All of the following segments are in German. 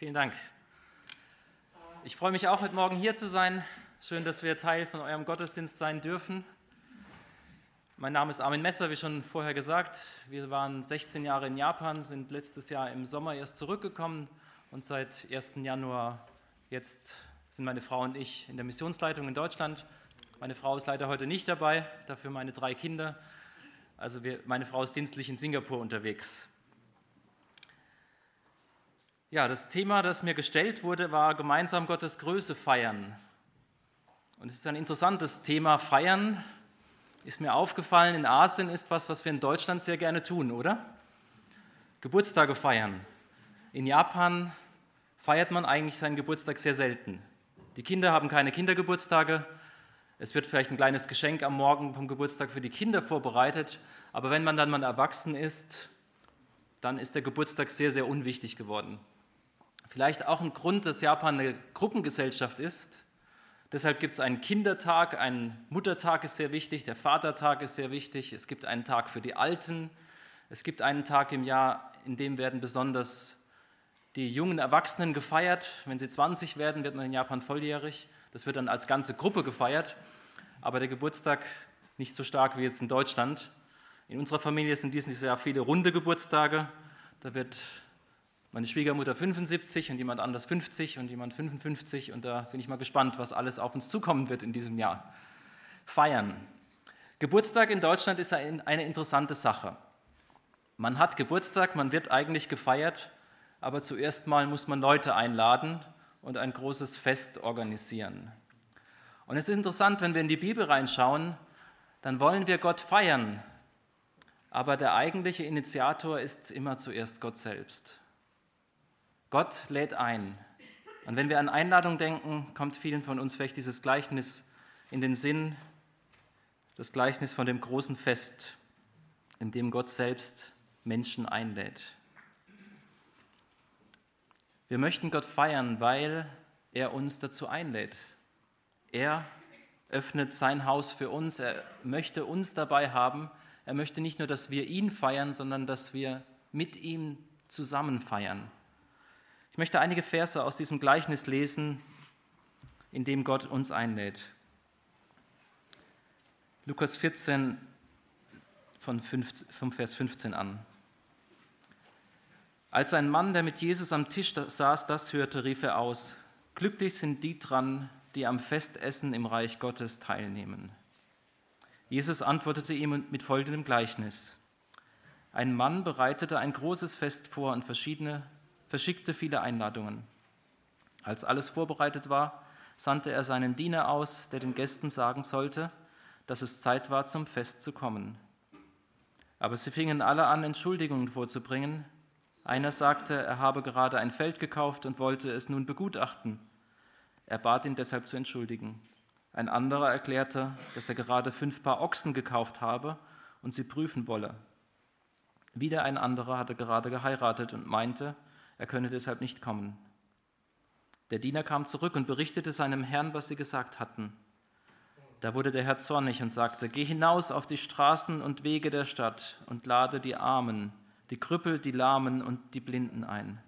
Vielen Dank. Ich freue mich auch, heute Morgen hier zu sein. Schön, dass wir Teil von eurem Gottesdienst sein dürfen. Mein Name ist Armin Messer, wie schon vorher gesagt. Wir waren 16 Jahre in Japan, sind letztes Jahr im Sommer erst zurückgekommen und seit 1. Januar jetzt sind meine Frau und ich in der Missionsleitung in Deutschland. Meine Frau ist leider heute nicht dabei, dafür meine drei Kinder. Also wir, meine Frau ist dienstlich in Singapur unterwegs. Ja, das Thema, das mir gestellt wurde, war gemeinsam Gottes Größe feiern. Und es ist ein interessantes Thema, feiern. Ist mir aufgefallen, in Asien ist was, was wir in Deutschland sehr gerne tun, oder? Geburtstage feiern. In Japan feiert man eigentlich seinen Geburtstag sehr selten. Die Kinder haben keine Kindergeburtstage. Es wird vielleicht ein kleines Geschenk am Morgen vom Geburtstag für die Kinder vorbereitet. Aber wenn man dann mal erwachsen ist, dann ist der Geburtstag sehr, sehr unwichtig geworden. Vielleicht auch ein Grund, dass Japan eine Gruppengesellschaft ist. Deshalb gibt es einen Kindertag, ein Muttertag ist sehr wichtig, der Vatertag ist sehr wichtig, es gibt einen Tag für die Alten, es gibt einen Tag im Jahr, in dem werden besonders die jungen Erwachsenen gefeiert. Wenn sie 20 werden, wird man in Japan volljährig. Das wird dann als ganze Gruppe gefeiert, aber der Geburtstag nicht so stark wie jetzt in Deutschland. In unserer Familie sind dies nicht sehr viele runde Geburtstage. Da wird meine Schwiegermutter 75 und jemand anders 50 und jemand 55 und da bin ich mal gespannt, was alles auf uns zukommen wird in diesem Jahr. Feiern. Geburtstag in Deutschland ist eine interessante Sache. Man hat Geburtstag, man wird eigentlich gefeiert, aber zuerst mal muss man Leute einladen und ein großes Fest organisieren. Und es ist interessant, wenn wir in die Bibel reinschauen, dann wollen wir Gott feiern, aber der eigentliche Initiator ist immer zuerst Gott selbst. Gott lädt ein. Und wenn wir an Einladung denken, kommt vielen von uns vielleicht dieses Gleichnis in den Sinn, das Gleichnis von dem großen Fest, in dem Gott selbst Menschen einlädt. Wir möchten Gott feiern, weil er uns dazu einlädt. Er öffnet sein Haus für uns, er möchte uns dabei haben. Er möchte nicht nur, dass wir ihn feiern, sondern dass wir mit ihm zusammen feiern. Ich möchte einige Verse aus diesem Gleichnis lesen, in dem Gott uns einlädt. Lukas 14 von 5, vom Vers 15 an. Als ein Mann, der mit Jesus am Tisch saß, das hörte, rief er aus, Glücklich sind die dran, die am Festessen im Reich Gottes teilnehmen. Jesus antwortete ihm mit folgendem Gleichnis. Ein Mann bereitete ein großes Fest vor und verschiedene verschickte viele Einladungen. Als alles vorbereitet war, sandte er seinen Diener aus, der den Gästen sagen sollte, dass es Zeit war, zum Fest zu kommen. Aber sie fingen alle an, Entschuldigungen vorzubringen. Einer sagte, er habe gerade ein Feld gekauft und wollte es nun begutachten. Er bat ihn deshalb zu entschuldigen. Ein anderer erklärte, dass er gerade fünf Paar Ochsen gekauft habe und sie prüfen wolle. Wieder ein anderer hatte gerade geheiratet und meinte, er könne deshalb nicht kommen. Der Diener kam zurück und berichtete seinem Herrn, was sie gesagt hatten. Da wurde der Herr zornig und sagte, Geh hinaus auf die Straßen und Wege der Stadt und lade die Armen, die Krüppel, die Lahmen und die Blinden ein.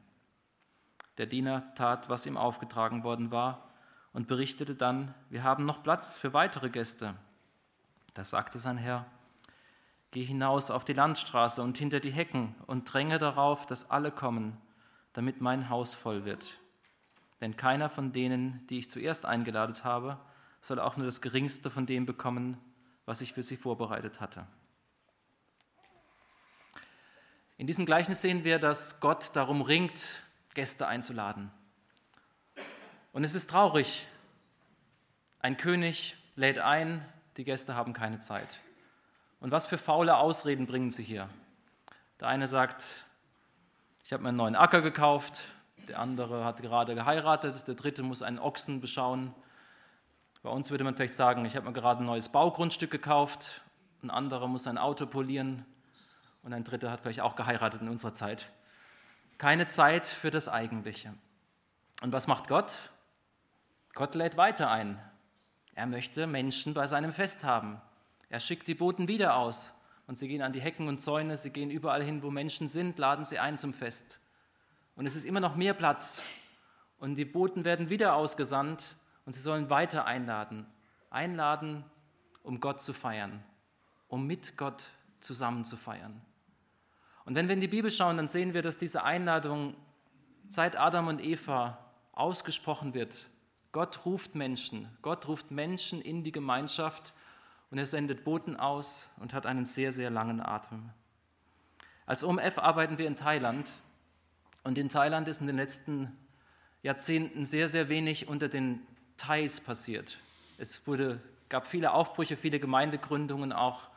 Der Diener tat, was ihm aufgetragen worden war, und berichtete dann, wir haben noch Platz für weitere Gäste. Da sagte sein Herr, Geh hinaus auf die Landstraße und hinter die Hecken und dränge darauf, dass alle kommen damit mein Haus voll wird. Denn keiner von denen, die ich zuerst eingeladen habe, soll auch nur das geringste von dem bekommen, was ich für sie vorbereitet hatte. In diesem Gleichnis sehen wir, dass Gott darum ringt, Gäste einzuladen. Und es ist traurig. Ein König lädt ein, die Gäste haben keine Zeit. Und was für faule Ausreden bringen sie hier? Der eine sagt, ich habe mir einen neuen Acker gekauft, der andere hat gerade geheiratet, der dritte muss einen Ochsen beschauen. Bei uns würde man vielleicht sagen, ich habe mir gerade ein neues Baugrundstück gekauft, ein anderer muss ein Auto polieren und ein dritter hat vielleicht auch geheiratet in unserer Zeit. Keine Zeit für das Eigentliche. Und was macht Gott? Gott lädt weiter ein. Er möchte Menschen bei seinem Fest haben. Er schickt die Boten wieder aus. Und sie gehen an die Hecken und Zäune, sie gehen überall hin, wo Menschen sind, laden sie ein zum Fest. Und es ist immer noch mehr Platz Und die Boten werden wieder ausgesandt und sie sollen weiter einladen. Einladen, um Gott zu feiern, um mit Gott zusammen zu feiern. Und wenn wir in die Bibel schauen, dann sehen wir, dass diese Einladung seit Adam und Eva ausgesprochen wird. Gott ruft Menschen, Gott ruft Menschen in die Gemeinschaft und er sendet Boten aus und hat einen sehr, sehr langen Atem. Als OMF arbeiten wir in Thailand und in Thailand ist in den letzten Jahrzehnten sehr, sehr wenig unter den Thais passiert. Es wurde, gab viele Aufbrüche, viele Gemeindegründungen auch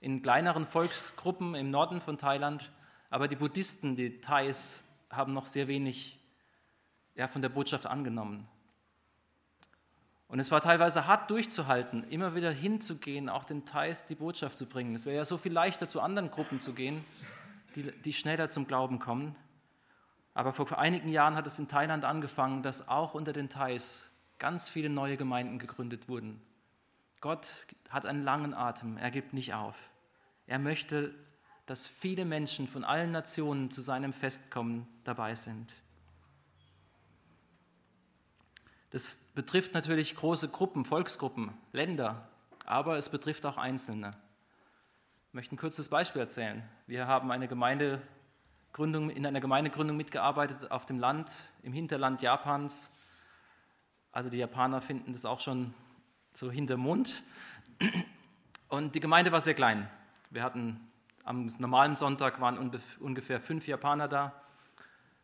in kleineren Volksgruppen im Norden von Thailand, aber die Buddhisten, die Thais, haben noch sehr wenig ja, von der Botschaft angenommen. Und es war teilweise hart durchzuhalten, immer wieder hinzugehen, auch den Thais die Botschaft zu bringen. Es wäre ja so viel leichter, zu anderen Gruppen zu gehen, die, die schneller zum Glauben kommen. Aber vor einigen Jahren hat es in Thailand angefangen, dass auch unter den Thais ganz viele neue Gemeinden gegründet wurden. Gott hat einen langen Atem, er gibt nicht auf. Er möchte, dass viele Menschen von allen Nationen zu seinem Festkommen dabei sind. Das betrifft natürlich große Gruppen, Volksgruppen, Länder, aber es betrifft auch Einzelne. Ich möchte ein kurzes Beispiel erzählen. Wir haben eine Gemeindegründung, in einer Gemeindegründung mitgearbeitet auf dem Land, im Hinterland Japans. Also die Japaner finden das auch schon so hinterm Mund. Und die Gemeinde war sehr klein. Wir hatten am normalen Sonntag waren ungefähr fünf Japaner da.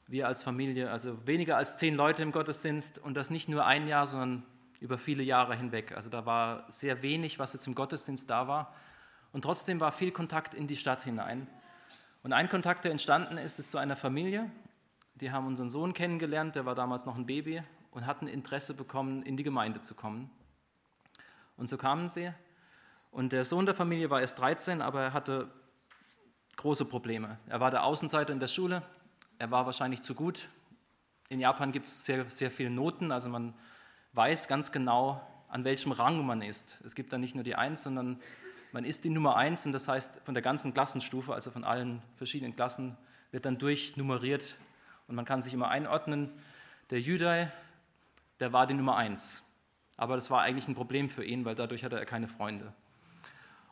Wir als Familie, also weniger als zehn Leute im Gottesdienst und das nicht nur ein Jahr, sondern über viele Jahre hinweg. Also da war sehr wenig, was jetzt im Gottesdienst da war. Und trotzdem war viel Kontakt in die Stadt hinein. Und ein Kontakt, der entstanden ist, ist zu einer Familie. Die haben unseren Sohn kennengelernt, der war damals noch ein Baby und hatten Interesse bekommen, in die Gemeinde zu kommen. Und so kamen sie. Und der Sohn der Familie war erst 13, aber er hatte große Probleme. Er war der Außenseiter in der Schule. Er war wahrscheinlich zu gut. In Japan gibt es sehr, sehr viele Noten, also man weiß ganz genau, an welchem Rang man ist. Es gibt da nicht nur die Eins, sondern man ist die Nummer Eins und das heißt von der ganzen Klassenstufe, also von allen verschiedenen Klassen, wird dann durchnummeriert und man kann sich immer einordnen. Der Judai, der war die Nummer Eins. Aber das war eigentlich ein Problem für ihn, weil dadurch hatte er keine Freunde.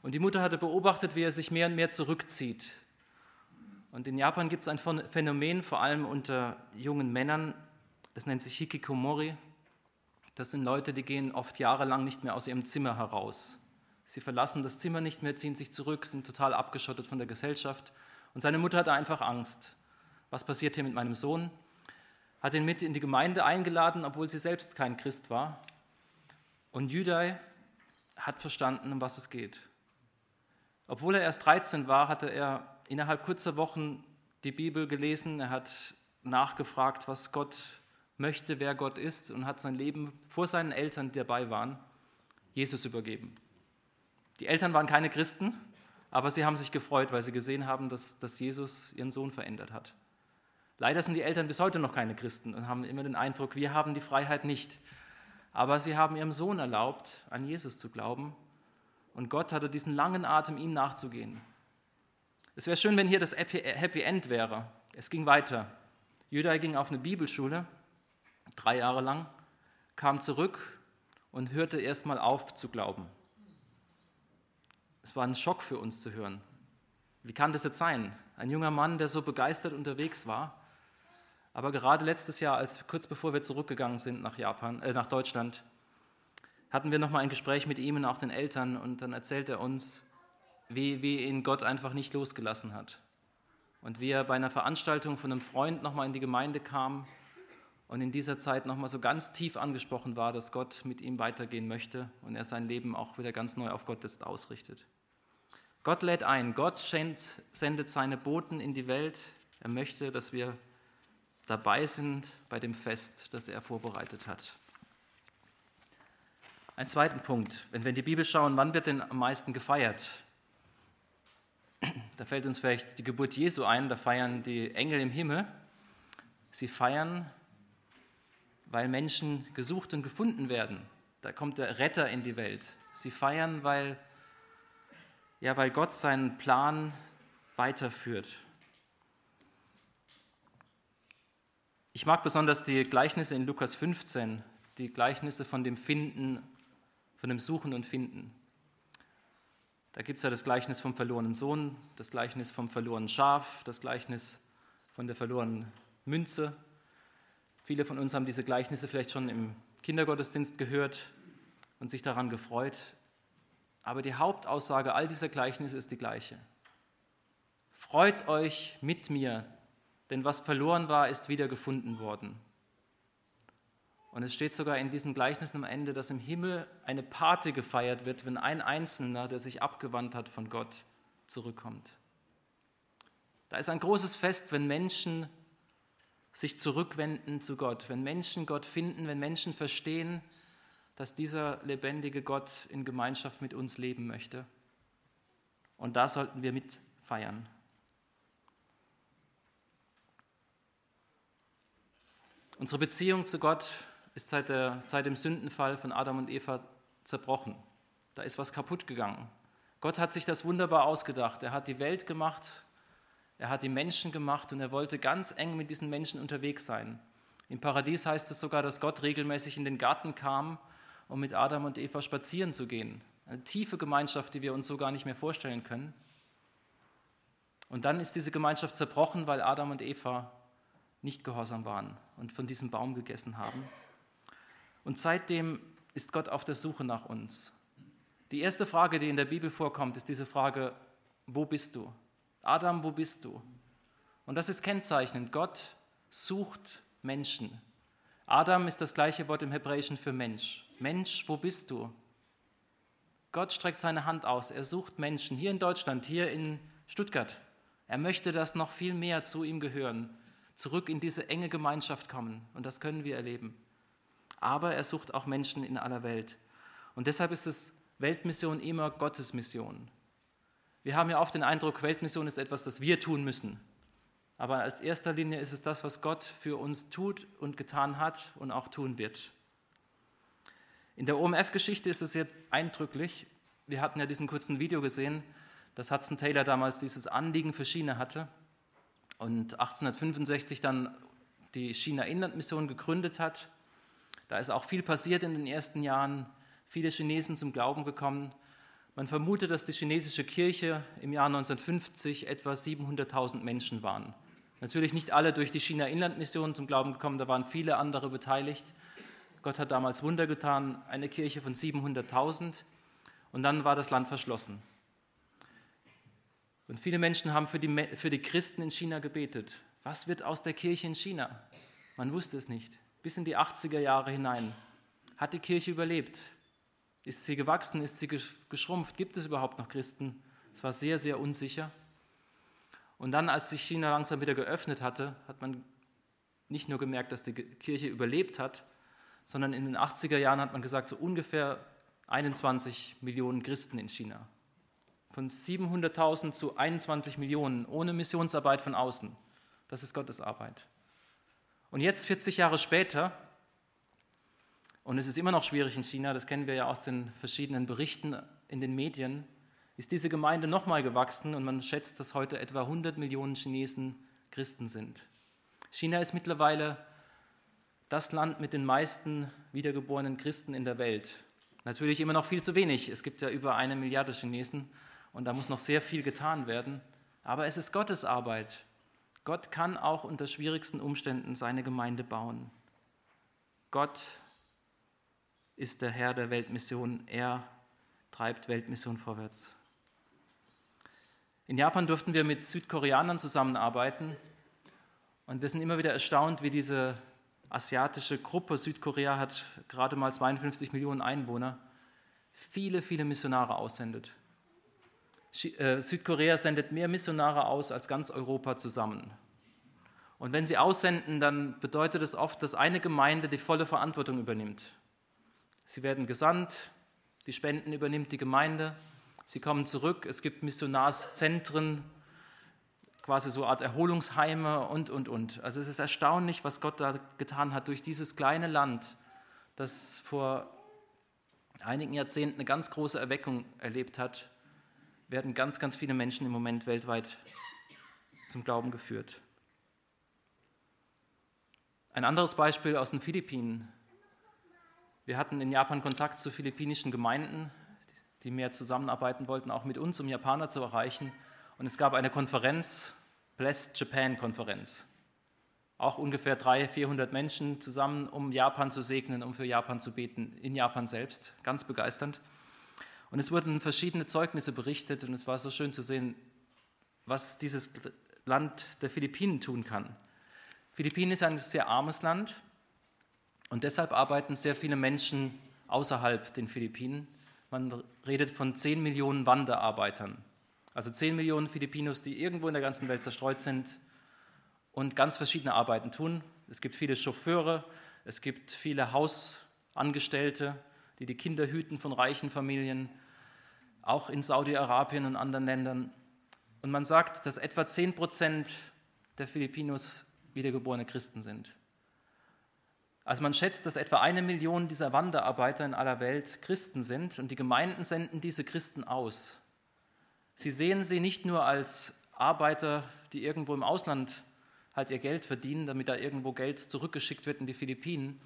Und die Mutter hatte beobachtet, wie er sich mehr und mehr zurückzieht. Und in Japan gibt es ein Phänomen, vor allem unter jungen Männern, das nennt sich Hikikomori. Das sind Leute, die gehen oft jahrelang nicht mehr aus ihrem Zimmer heraus. Sie verlassen das Zimmer nicht mehr, ziehen sich zurück, sind total abgeschottet von der Gesellschaft. Und seine Mutter hatte einfach Angst. Was passiert hier mit meinem Sohn? Hat ihn mit in die Gemeinde eingeladen, obwohl sie selbst kein Christ war. Und Judai hat verstanden, um was es geht. Obwohl er erst 13 war, hatte er innerhalb kurzer Wochen die Bibel gelesen. Er hat nachgefragt, was Gott möchte, wer Gott ist und hat sein Leben vor seinen Eltern, die dabei waren, Jesus übergeben. Die Eltern waren keine Christen, aber sie haben sich gefreut, weil sie gesehen haben, dass, dass Jesus ihren Sohn verändert hat. Leider sind die Eltern bis heute noch keine Christen und haben immer den Eindruck, wir haben die Freiheit nicht. Aber sie haben ihrem Sohn erlaubt, an Jesus zu glauben. Und Gott hatte diesen langen Atem, ihm nachzugehen. Es wäre schön, wenn hier das Happy End wäre. Es ging weiter. Judah ging auf eine Bibelschule, drei Jahre lang, kam zurück und hörte erstmal auf zu glauben. Es war ein Schock für uns zu hören. Wie kann das jetzt sein? Ein junger Mann, der so begeistert unterwegs war, aber gerade letztes Jahr, als kurz bevor wir zurückgegangen sind nach Japan, äh, nach Deutschland, hatten wir nochmal ein Gespräch mit ihm und auch den Eltern und dann erzählt er uns, wie, wie ihn Gott einfach nicht losgelassen hat. Und wie er bei einer Veranstaltung von einem Freund nochmal in die Gemeinde kam und in dieser Zeit nochmal so ganz tief angesprochen war, dass Gott mit ihm weitergehen möchte und er sein Leben auch wieder ganz neu auf Gott jetzt ausrichtet. Gott lädt ein, Gott sendet seine Boten in die Welt. Er möchte, dass wir dabei sind bei dem Fest, das er vorbereitet hat. Ein zweiten Punkt, wenn wir in die Bibel schauen, wann wird denn am meisten gefeiert? Da fällt uns vielleicht die Geburt Jesu ein, da feiern die Engel im Himmel. Sie feiern, weil Menschen gesucht und gefunden werden. Da kommt der Retter in die Welt. Sie feiern, weil, ja, weil Gott seinen Plan weiterführt. Ich mag besonders die Gleichnisse in Lukas 15, die Gleichnisse von dem Finden, von dem Suchen und Finden. Da gibt es ja das Gleichnis vom verlorenen Sohn, das Gleichnis vom verlorenen Schaf, das Gleichnis von der verlorenen Münze. Viele von uns haben diese Gleichnisse vielleicht schon im Kindergottesdienst gehört und sich daran gefreut. Aber die Hauptaussage all dieser Gleichnisse ist die gleiche. Freut euch mit mir, denn was verloren war, ist wieder gefunden worden. Und es steht sogar in diesen Gleichnissen am Ende, dass im Himmel eine Party gefeiert wird, wenn ein Einzelner, der sich abgewandt hat von Gott, zurückkommt. Da ist ein großes Fest, wenn Menschen sich zurückwenden zu Gott, wenn Menschen Gott finden, wenn Menschen verstehen, dass dieser lebendige Gott in Gemeinschaft mit uns leben möchte. Und da sollten wir mitfeiern. Unsere Beziehung zu Gott ist seit, der, seit dem Sündenfall von Adam und Eva zerbrochen. Da ist was kaputt gegangen. Gott hat sich das wunderbar ausgedacht. Er hat die Welt gemacht, er hat die Menschen gemacht und er wollte ganz eng mit diesen Menschen unterwegs sein. Im Paradies heißt es sogar, dass Gott regelmäßig in den Garten kam, um mit Adam und Eva spazieren zu gehen. Eine tiefe Gemeinschaft, die wir uns so gar nicht mehr vorstellen können. Und dann ist diese Gemeinschaft zerbrochen, weil Adam und Eva nicht gehorsam waren und von diesem Baum gegessen haben. Und seitdem ist Gott auf der Suche nach uns. Die erste Frage, die in der Bibel vorkommt, ist diese Frage, wo bist du? Adam, wo bist du? Und das ist kennzeichnend. Gott sucht Menschen. Adam ist das gleiche Wort im Hebräischen für Mensch. Mensch, wo bist du? Gott streckt seine Hand aus. Er sucht Menschen hier in Deutschland, hier in Stuttgart. Er möchte, dass noch viel mehr zu ihm gehören, zurück in diese enge Gemeinschaft kommen. Und das können wir erleben aber er sucht auch Menschen in aller Welt. Und deshalb ist es Weltmission immer Gottes Mission. Wir haben ja oft den Eindruck, Weltmission ist etwas, das wir tun müssen. Aber als erster Linie ist es das, was Gott für uns tut und getan hat und auch tun wird. In der OMF-Geschichte ist es sehr eindrücklich. Wir hatten ja diesen kurzen Video gesehen, dass Hudson Taylor damals dieses Anliegen für China hatte und 1865 dann die China-Inlandmission gegründet hat da ist auch viel passiert in den ersten Jahren, viele Chinesen zum Glauben gekommen. Man vermutet, dass die chinesische Kirche im Jahr 1950 etwa 700.000 Menschen waren. Natürlich nicht alle durch die China-Inlandmission zum Glauben gekommen, da waren viele andere beteiligt. Gott hat damals Wunder getan, eine Kirche von 700.000 und dann war das Land verschlossen. Und viele Menschen haben für die, für die Christen in China gebetet. Was wird aus der Kirche in China? Man wusste es nicht bis in die 80er Jahre hinein. Hat die Kirche überlebt? Ist sie gewachsen? Ist sie geschrumpft? Gibt es überhaupt noch Christen? Es war sehr, sehr unsicher. Und dann, als sich China langsam wieder geöffnet hatte, hat man nicht nur gemerkt, dass die Kirche überlebt hat, sondern in den 80er Jahren hat man gesagt, so ungefähr 21 Millionen Christen in China. Von 700.000 zu 21 Millionen ohne Missionsarbeit von außen. Das ist Gottes Arbeit. Und jetzt, 40 Jahre später, und es ist immer noch schwierig in China, das kennen wir ja aus den verschiedenen Berichten in den Medien, ist diese Gemeinde nochmal gewachsen und man schätzt, dass heute etwa 100 Millionen Chinesen Christen sind. China ist mittlerweile das Land mit den meisten wiedergeborenen Christen in der Welt. Natürlich immer noch viel zu wenig. Es gibt ja über eine Milliarde Chinesen und da muss noch sehr viel getan werden. Aber es ist Gottes Arbeit. Gott kann auch unter schwierigsten Umständen seine Gemeinde bauen. Gott ist der Herr der Weltmission. Er treibt Weltmission vorwärts. In Japan durften wir mit Südkoreanern zusammenarbeiten und wir sind immer wieder erstaunt, wie diese asiatische Gruppe, Südkorea hat gerade mal 52 Millionen Einwohner, viele, viele Missionare aussendet. Äh, Südkorea sendet mehr Missionare aus als ganz Europa zusammen. Und wenn sie aussenden, dann bedeutet es oft, dass eine Gemeinde die volle Verantwortung übernimmt. Sie werden gesandt, die Spenden übernimmt die Gemeinde, sie kommen zurück, es gibt Missionarszentren, quasi so eine Art Erholungsheime und, und, und. Also es ist erstaunlich, was Gott da getan hat durch dieses kleine Land, das vor einigen Jahrzehnten eine ganz große Erweckung erlebt hat werden ganz, ganz viele Menschen im Moment weltweit zum Glauben geführt. Ein anderes Beispiel aus den Philippinen. Wir hatten in Japan Kontakt zu philippinischen Gemeinden, die mehr zusammenarbeiten wollten, auch mit uns, um Japaner zu erreichen. Und es gab eine Konferenz, Blessed Japan Konferenz. Auch ungefähr 300, 400 Menschen zusammen, um Japan zu segnen, um für Japan zu beten, in Japan selbst. Ganz begeisternd. Und es wurden verschiedene Zeugnisse berichtet und es war so schön zu sehen, was dieses Land der Philippinen tun kann. Philippinen ist ein sehr armes Land und deshalb arbeiten sehr viele Menschen außerhalb den Philippinen. Man redet von 10 Millionen Wanderarbeitern. Also 10 Millionen Filipinos, die irgendwo in der ganzen Welt zerstreut sind und ganz verschiedene Arbeiten tun. Es gibt viele Chauffeure, es gibt viele Hausangestellte, die die Kinder hüten von reichen Familien, auch in Saudi-Arabien und anderen Ländern. Und man sagt, dass etwa 10 Prozent der Filipinos wiedergeborene Christen sind. Also man schätzt, dass etwa eine Million dieser Wanderarbeiter in aller Welt Christen sind und die Gemeinden senden diese Christen aus. Sie sehen sie nicht nur als Arbeiter, die irgendwo im Ausland halt ihr Geld verdienen, damit da irgendwo Geld zurückgeschickt wird in die Philippinen,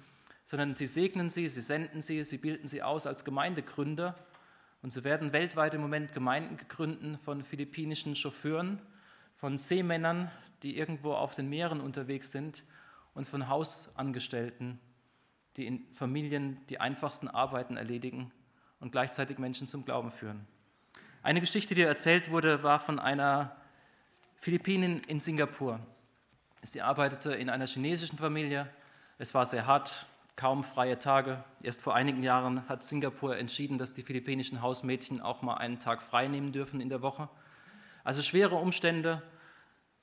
sondern sie segnen sie, sie senden sie, sie bilden sie aus als Gemeindegründer und so werden weltweit im Moment Gemeinden gegründet von philippinischen Chauffeuren, von Seemännern, die irgendwo auf den Meeren unterwegs sind und von Hausangestellten, die in Familien die einfachsten Arbeiten erledigen und gleichzeitig Menschen zum Glauben führen. Eine Geschichte, die erzählt wurde, war von einer Philippinin in Singapur. Sie arbeitete in einer chinesischen Familie. Es war sehr hart, kaum freie Tage. Erst vor einigen Jahren hat Singapur entschieden, dass die philippinischen Hausmädchen auch mal einen Tag frei nehmen dürfen in der Woche. Also schwere Umstände.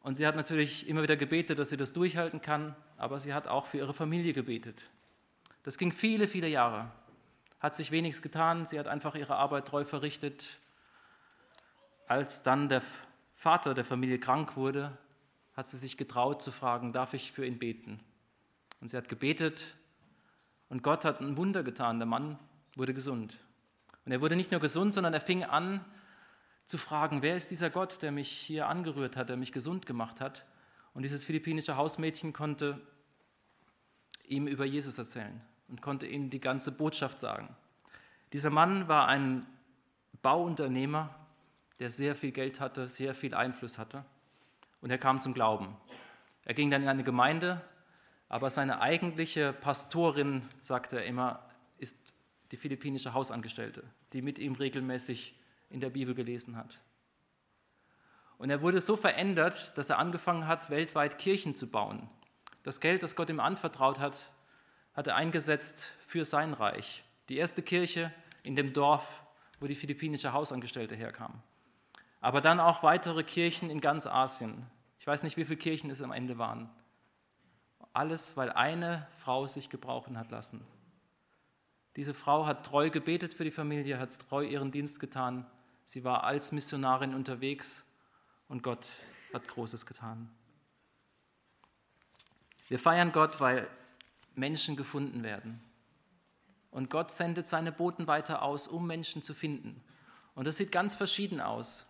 Und sie hat natürlich immer wieder gebetet, dass sie das durchhalten kann, aber sie hat auch für ihre Familie gebetet. Das ging viele, viele Jahre. Hat sich wenigstens getan. Sie hat einfach ihre Arbeit treu verrichtet. Als dann der Vater der Familie krank wurde, hat sie sich getraut zu fragen, darf ich für ihn beten? Und sie hat gebetet und Gott hat ein Wunder getan. Der Mann wurde gesund. Und er wurde nicht nur gesund, sondern er fing an, zu fragen, wer ist dieser Gott, der mich hier angerührt hat, der mich gesund gemacht hat. Und dieses philippinische Hausmädchen konnte ihm über Jesus erzählen und konnte ihm die ganze Botschaft sagen. Dieser Mann war ein Bauunternehmer, der sehr viel Geld hatte, sehr viel Einfluss hatte. Und er kam zum Glauben. Er ging dann in eine Gemeinde, aber seine eigentliche Pastorin, sagte er immer, ist die philippinische Hausangestellte, die mit ihm regelmäßig in der Bibel gelesen hat. Und er wurde so verändert, dass er angefangen hat, weltweit Kirchen zu bauen. Das Geld, das Gott ihm anvertraut hat, hat er eingesetzt für sein Reich. Die erste Kirche in dem Dorf, wo die philippinische Hausangestellte herkam. Aber dann auch weitere Kirchen in ganz Asien. Ich weiß nicht, wie viele Kirchen es am Ende waren. Alles, weil eine Frau sich gebrauchen hat lassen. Diese Frau hat treu gebetet für die Familie, hat treu ihren Dienst getan Sie war als Missionarin unterwegs und Gott hat Großes getan. Wir feiern Gott, weil Menschen gefunden werden. Und Gott sendet seine Boten weiter aus, um Menschen zu finden. Und das sieht ganz verschieden aus.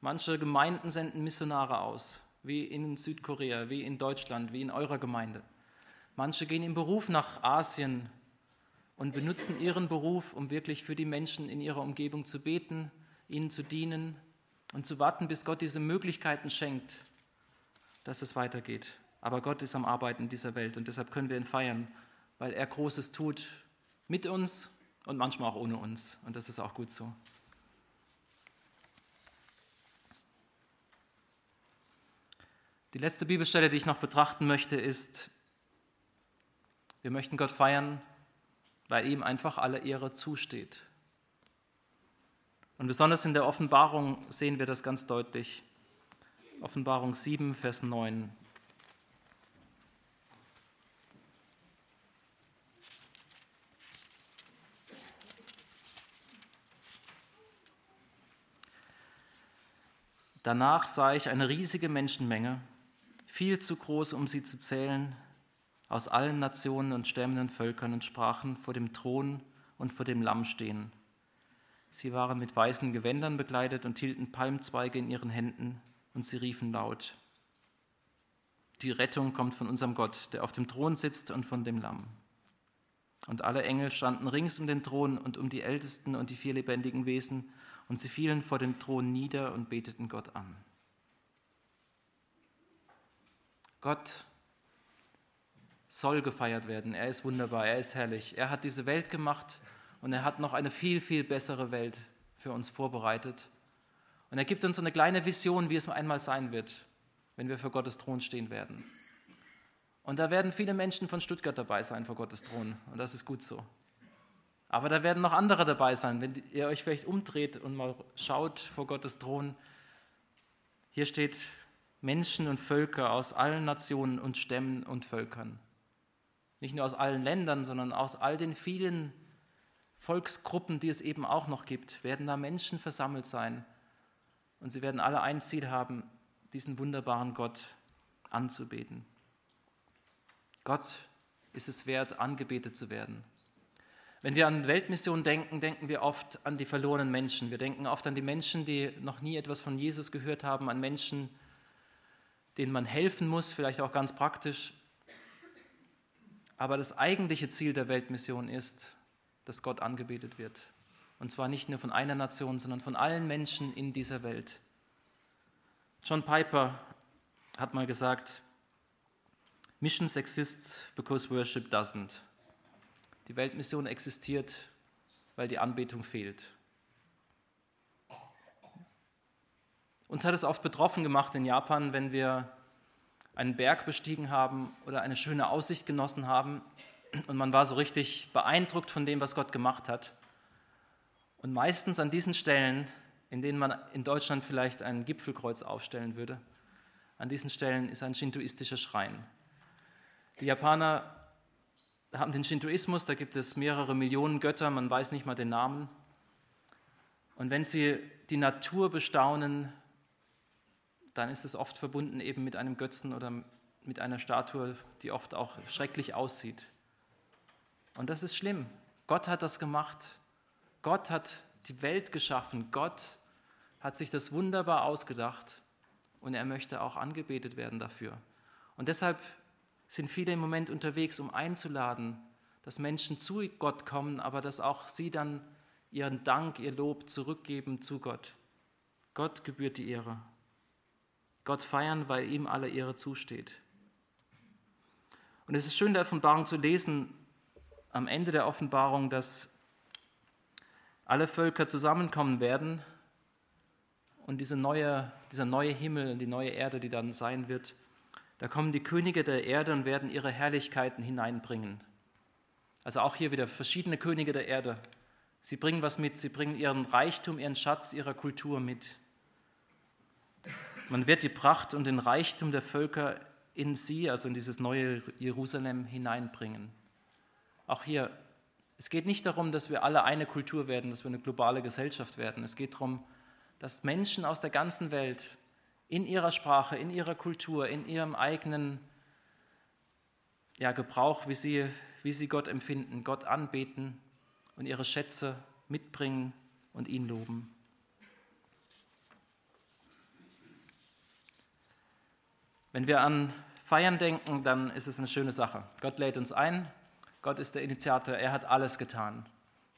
Manche Gemeinden senden Missionare aus, wie in Südkorea, wie in Deutschland, wie in eurer Gemeinde. Manche gehen im Beruf nach Asien und benutzen ihren Beruf, um wirklich für die Menschen in ihrer Umgebung zu beten, ihnen zu dienen und zu warten, bis Gott diese Möglichkeiten schenkt, dass es weitergeht. Aber Gott ist am Arbeiten in dieser Welt und deshalb können wir ihn feiern, weil er Großes tut mit uns und manchmal auch ohne uns. Und das ist auch gut so. Die letzte Bibelstelle, die ich noch betrachten möchte, ist, wir möchten Gott feiern, weil ihm einfach alle Ehre zusteht. Und besonders in der Offenbarung sehen wir das ganz deutlich. Offenbarung 7, Vers 9. Danach sah ich eine riesige Menschenmenge, viel zu groß, um sie zu zählen, aus allen Nationen und Stämmen und Völkern und Sprachen vor dem Thron und vor dem Lamm stehen. Sie waren mit weißen Gewändern bekleidet und hielten Palmzweige in ihren Händen und sie riefen laut. Die Rettung kommt von unserem Gott, der auf dem Thron sitzt und von dem Lamm. Und alle Engel standen rings um den Thron und um die Ältesten und die vier lebendigen Wesen, und sie fielen vor dem Thron nieder und beteten Gott an. Gott soll gefeiert werden. Er ist wunderbar, er ist herrlich. Er hat diese Welt gemacht und er hat noch eine viel, viel bessere Welt für uns vorbereitet. Und er gibt uns eine kleine Vision, wie es einmal sein wird, wenn wir vor Gottes Thron stehen werden. Und da werden viele Menschen von Stuttgart dabei sein vor Gottes Thron. Und das ist gut so. Aber da werden noch andere dabei sein. Wenn ihr euch vielleicht umdreht und mal schaut vor Gottes Thron, hier steht Menschen und Völker aus allen Nationen und Stämmen und Völkern. Nicht nur aus allen Ländern, sondern aus all den vielen Volksgruppen, die es eben auch noch gibt, werden da Menschen versammelt sein. Und sie werden alle ein Ziel haben, diesen wunderbaren Gott anzubeten. Gott ist es wert, angebetet zu werden. Wenn wir an Weltmission denken, denken wir oft an die verlorenen Menschen. Wir denken oft an die Menschen, die noch nie etwas von Jesus gehört haben, an Menschen, denen man helfen muss, vielleicht auch ganz praktisch. Aber das eigentliche Ziel der Weltmission ist, dass Gott angebetet wird. Und zwar nicht nur von einer Nation, sondern von allen Menschen in dieser Welt. John Piper hat mal gesagt, Missions exist because worship doesn't. Die Weltmission existiert, weil die Anbetung fehlt. Uns hat es oft betroffen gemacht in Japan, wenn wir einen Berg bestiegen haben oder eine schöne Aussicht genossen haben und man war so richtig beeindruckt von dem, was Gott gemacht hat. Und meistens an diesen Stellen, in denen man in Deutschland vielleicht ein Gipfelkreuz aufstellen würde, an diesen Stellen ist ein shintoistischer Schrein. Die Japaner haben den Shintoismus, da gibt es mehrere Millionen Götter, man weiß nicht mal den Namen. Und wenn sie die Natur bestaunen, dann ist es oft verbunden eben mit einem Götzen oder mit einer Statue, die oft auch schrecklich aussieht. Und das ist schlimm. Gott hat das gemacht. Gott hat die Welt geschaffen. Gott hat sich das wunderbar ausgedacht und er möchte auch angebetet werden dafür. Und deshalb sind viele im Moment unterwegs, um einzuladen, dass Menschen zu Gott kommen, aber dass auch sie dann ihren Dank, ihr Lob zurückgeben zu Gott. Gott gebührt die Ehre. Gott feiern, weil ihm alle Ehre zusteht. Und es ist schön, der Offenbarung zu lesen, am Ende der Offenbarung, dass alle Völker zusammenkommen werden und diese neue, dieser neue Himmel und die neue Erde, die dann sein wird, da kommen die Könige der Erde und werden ihre Herrlichkeiten hineinbringen. Also auch hier wieder verschiedene Könige der Erde. Sie bringen was mit, sie bringen ihren Reichtum, ihren Schatz ihrer Kultur mit. Man wird die Pracht und den Reichtum der Völker in sie, also in dieses neue Jerusalem, hineinbringen. Auch hier, es geht nicht darum, dass wir alle eine Kultur werden, dass wir eine globale Gesellschaft werden. Es geht darum, dass Menschen aus der ganzen Welt in ihrer Sprache, in ihrer Kultur, in ihrem eigenen ja, Gebrauch, wie sie, wie sie Gott empfinden, Gott anbeten und ihre Schätze mitbringen und ihn loben. Wenn wir an Feiern denken, dann ist es eine schöne Sache. Gott lädt uns ein, Gott ist der Initiator, er hat alles getan.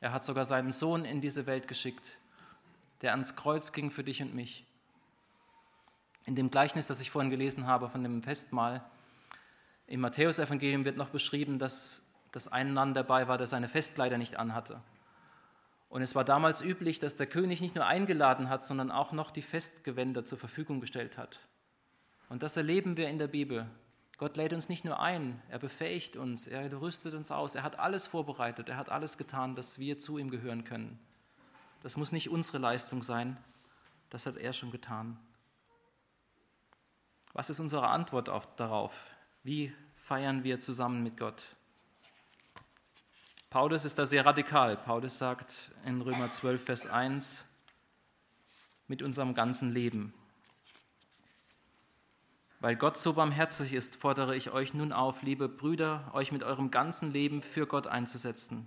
Er hat sogar seinen Sohn in diese Welt geschickt, der ans Kreuz ging für dich und mich. In dem Gleichnis, das ich vorhin gelesen habe von dem Festmahl, im Matthäusevangelium wird noch beschrieben, dass, dass ein Mann dabei war, der seine Festkleider nicht anhatte. Und es war damals üblich, dass der König nicht nur eingeladen hat, sondern auch noch die Festgewänder zur Verfügung gestellt hat. Und das erleben wir in der Bibel. Gott lädt uns nicht nur ein, er befähigt uns, er rüstet uns aus, er hat alles vorbereitet, er hat alles getan, dass wir zu ihm gehören können. Das muss nicht unsere Leistung sein, das hat er schon getan. Was ist unsere Antwort auf, darauf? Wie feiern wir zusammen mit Gott? Paulus ist da sehr radikal. Paulus sagt in Römer 12, Vers 1, mit unserem ganzen Leben. Weil Gott so barmherzig ist, fordere ich euch nun auf, liebe Brüder, euch mit eurem ganzen Leben für Gott einzusetzen.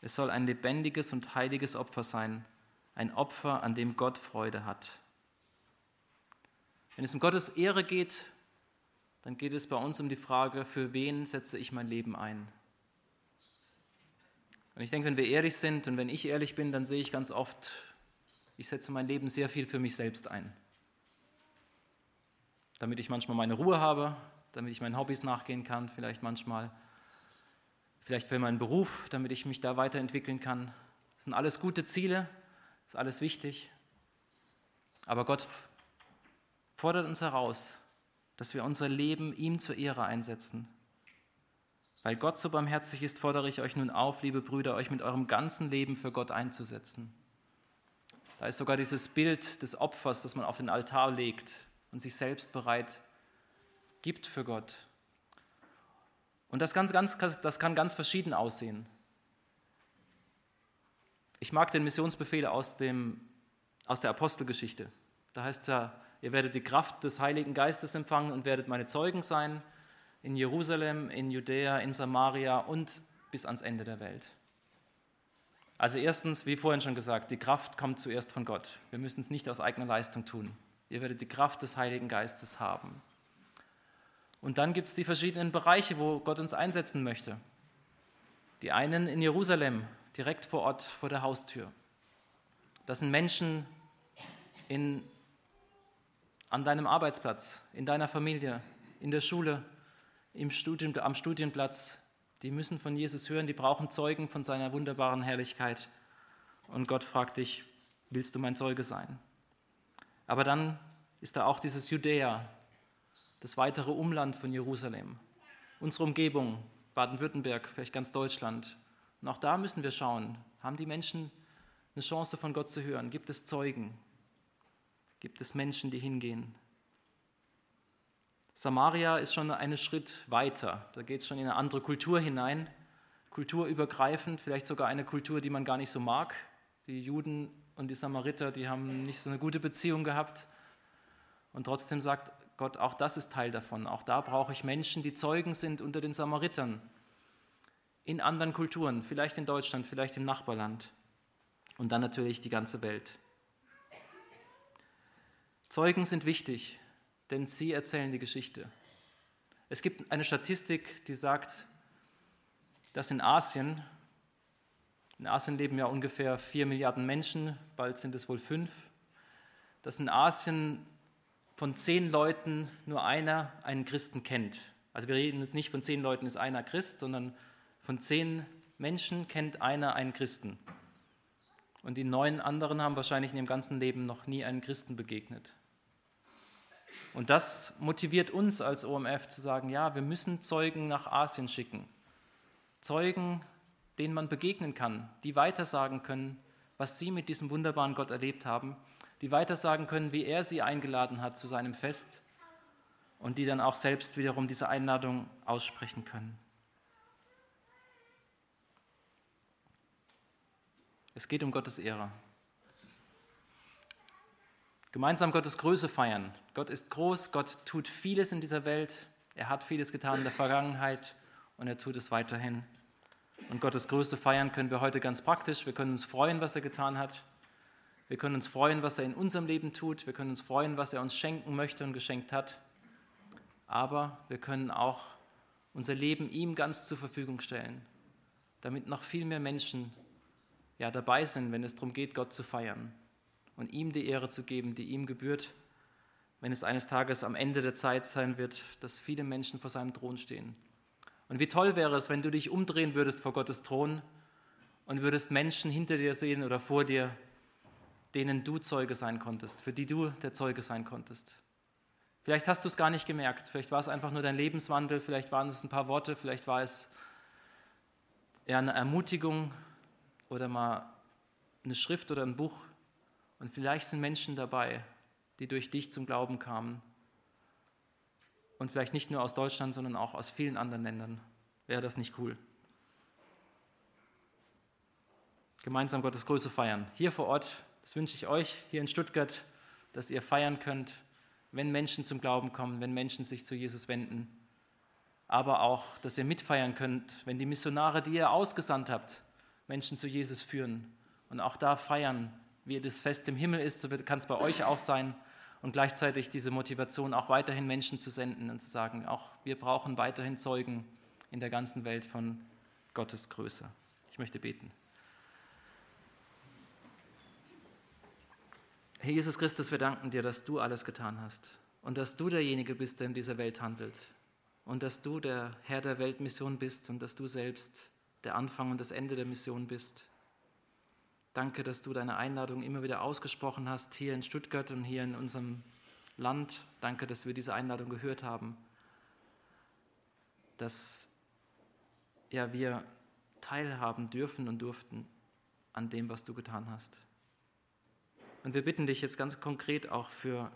Es soll ein lebendiges und heiliges Opfer sein, ein Opfer, an dem Gott Freude hat. Wenn es um Gottes Ehre geht, dann geht es bei uns um die Frage, für wen setze ich mein Leben ein? Und ich denke, wenn wir ehrlich sind und wenn ich ehrlich bin, dann sehe ich ganz oft, ich setze mein Leben sehr viel für mich selbst ein. Damit ich manchmal meine Ruhe habe, damit ich meinen Hobbys nachgehen kann, vielleicht manchmal, vielleicht für meinen Beruf, damit ich mich da weiterentwickeln kann. Das sind alles gute Ziele, ist alles wichtig. Aber Gott fordert uns heraus, dass wir unser Leben ihm zur Ehre einsetzen. Weil Gott so barmherzig ist, fordere ich euch nun auf, liebe Brüder, euch mit eurem ganzen Leben für Gott einzusetzen. Da ist sogar dieses Bild des Opfers, das man auf den Altar legt und sich selbst bereit gibt für Gott. Und das, ganz, ganz, das kann ganz verschieden aussehen. Ich mag den Missionsbefehl aus, dem, aus der Apostelgeschichte. Da heißt es ja, ihr werdet die Kraft des Heiligen Geistes empfangen und werdet meine Zeugen sein in Jerusalem, in Judäa, in Samaria und bis ans Ende der Welt. Also erstens, wie vorhin schon gesagt, die Kraft kommt zuerst von Gott. Wir müssen es nicht aus eigener Leistung tun. Ihr werdet die Kraft des Heiligen Geistes haben. Und dann gibt es die verschiedenen Bereiche, wo Gott uns einsetzen möchte. Die einen in Jerusalem, direkt vor Ort, vor der Haustür. Das sind Menschen in, an deinem Arbeitsplatz, in deiner Familie, in der Schule, im Studium, am Studienplatz. Die müssen von Jesus hören, die brauchen Zeugen von seiner wunderbaren Herrlichkeit. Und Gott fragt dich, willst du mein Zeuge sein? Aber dann ist da auch dieses Judäa, das weitere Umland von Jerusalem, unsere Umgebung, Baden-Württemberg, vielleicht ganz Deutschland. Und auch da müssen wir schauen, haben die Menschen eine Chance von Gott zu hören? Gibt es Zeugen? Gibt es Menschen, die hingehen? Samaria ist schon einen Schritt weiter. Da geht es schon in eine andere Kultur hinein, kulturübergreifend, vielleicht sogar eine Kultur, die man gar nicht so mag. Die Juden und die Samariter, die haben nicht so eine gute Beziehung gehabt. Und trotzdem sagt Gott, auch das ist Teil davon. Auch da brauche ich Menschen, die Zeugen sind unter den Samaritern. In anderen Kulturen, vielleicht in Deutschland, vielleicht im Nachbarland. Und dann natürlich die ganze Welt. Zeugen sind wichtig, denn sie erzählen die Geschichte. Es gibt eine Statistik, die sagt, dass in Asien, in Asien leben ja ungefähr vier Milliarden Menschen, bald sind es wohl fünf, dass in Asien von zehn Leuten nur einer einen Christen kennt. Also wir reden jetzt nicht von zehn Leuten ist einer Christ, sondern von zehn Menschen kennt einer einen Christen. Und die neun anderen haben wahrscheinlich in ihrem ganzen Leben noch nie einen Christen begegnet. Und das motiviert uns als OMF zu sagen, ja, wir müssen Zeugen nach Asien schicken. Zeugen, denen man begegnen kann, die weitersagen können, was sie mit diesem wunderbaren Gott erlebt haben die weitersagen können, wie er sie eingeladen hat zu seinem Fest und die dann auch selbst wiederum diese Einladung aussprechen können. Es geht um Gottes Ehre. Gemeinsam Gottes Größe feiern. Gott ist groß, Gott tut vieles in dieser Welt. Er hat vieles getan in der Vergangenheit und er tut es weiterhin. Und Gottes Größe feiern können wir heute ganz praktisch. Wir können uns freuen, was er getan hat. Wir können uns freuen, was er in unserem Leben tut. Wir können uns freuen, was er uns schenken möchte und geschenkt hat. Aber wir können auch unser Leben ihm ganz zur Verfügung stellen, damit noch viel mehr Menschen ja, dabei sind, wenn es darum geht, Gott zu feiern und ihm die Ehre zu geben, die ihm gebührt, wenn es eines Tages am Ende der Zeit sein wird, dass viele Menschen vor seinem Thron stehen. Und wie toll wäre es, wenn du dich umdrehen würdest vor Gottes Thron und würdest Menschen hinter dir sehen oder vor dir, denen du Zeuge sein konntest, für die du der Zeuge sein konntest. Vielleicht hast du es gar nicht gemerkt, vielleicht war es einfach nur dein Lebenswandel, vielleicht waren es ein paar Worte, vielleicht war es eher eine Ermutigung oder mal eine Schrift oder ein Buch. Und vielleicht sind Menschen dabei, die durch dich zum Glauben kamen. Und vielleicht nicht nur aus Deutschland, sondern auch aus vielen anderen Ländern. Wäre das nicht cool? Gemeinsam Gottes Größe feiern. Hier vor Ort das wünsche ich euch hier in Stuttgart, dass ihr feiern könnt, wenn Menschen zum Glauben kommen, wenn Menschen sich zu Jesus wenden. Aber auch, dass ihr mitfeiern könnt, wenn die Missionare, die ihr ausgesandt habt, Menschen zu Jesus führen. Und auch da feiern, wie das Fest im Himmel ist, so kann es bei euch auch sein. Und gleichzeitig diese Motivation, auch weiterhin Menschen zu senden und zu sagen, auch wir brauchen weiterhin Zeugen in der ganzen Welt von Gottes Größe. Ich möchte beten. Herr Jesus Christus, wir danken dir, dass du alles getan hast und dass du derjenige bist, der in dieser Welt handelt und dass du der Herr der Weltmission bist und dass du selbst der Anfang und das Ende der Mission bist. Danke, dass du deine Einladung immer wieder ausgesprochen hast, hier in Stuttgart und hier in unserem Land. Danke, dass wir diese Einladung gehört haben, dass ja, wir teilhaben dürfen und durften an dem, was du getan hast. Und wir bitten dich jetzt ganz konkret auch für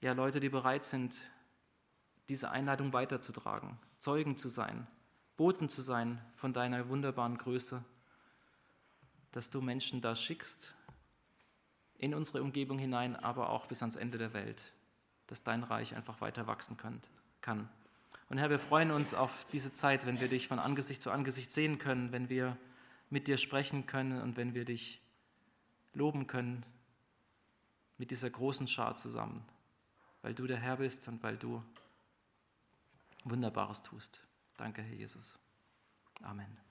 ja, Leute, die bereit sind, diese Einladung weiterzutragen, Zeugen zu sein, Boten zu sein von deiner wunderbaren Größe dass du Menschen da schickst, in unsere Umgebung hinein, aber auch bis ans Ende der Welt, dass dein Reich einfach weiter wachsen kann. Und Herr, wir freuen uns auf diese Zeit, wenn wir dich von Angesicht zu Angesicht sehen können, wenn wir mit dir sprechen können und wenn wir dich loben können mit dieser großen Schar zusammen, weil du der Herr bist und weil du Wunderbares tust. Danke, Herr Jesus. Amen.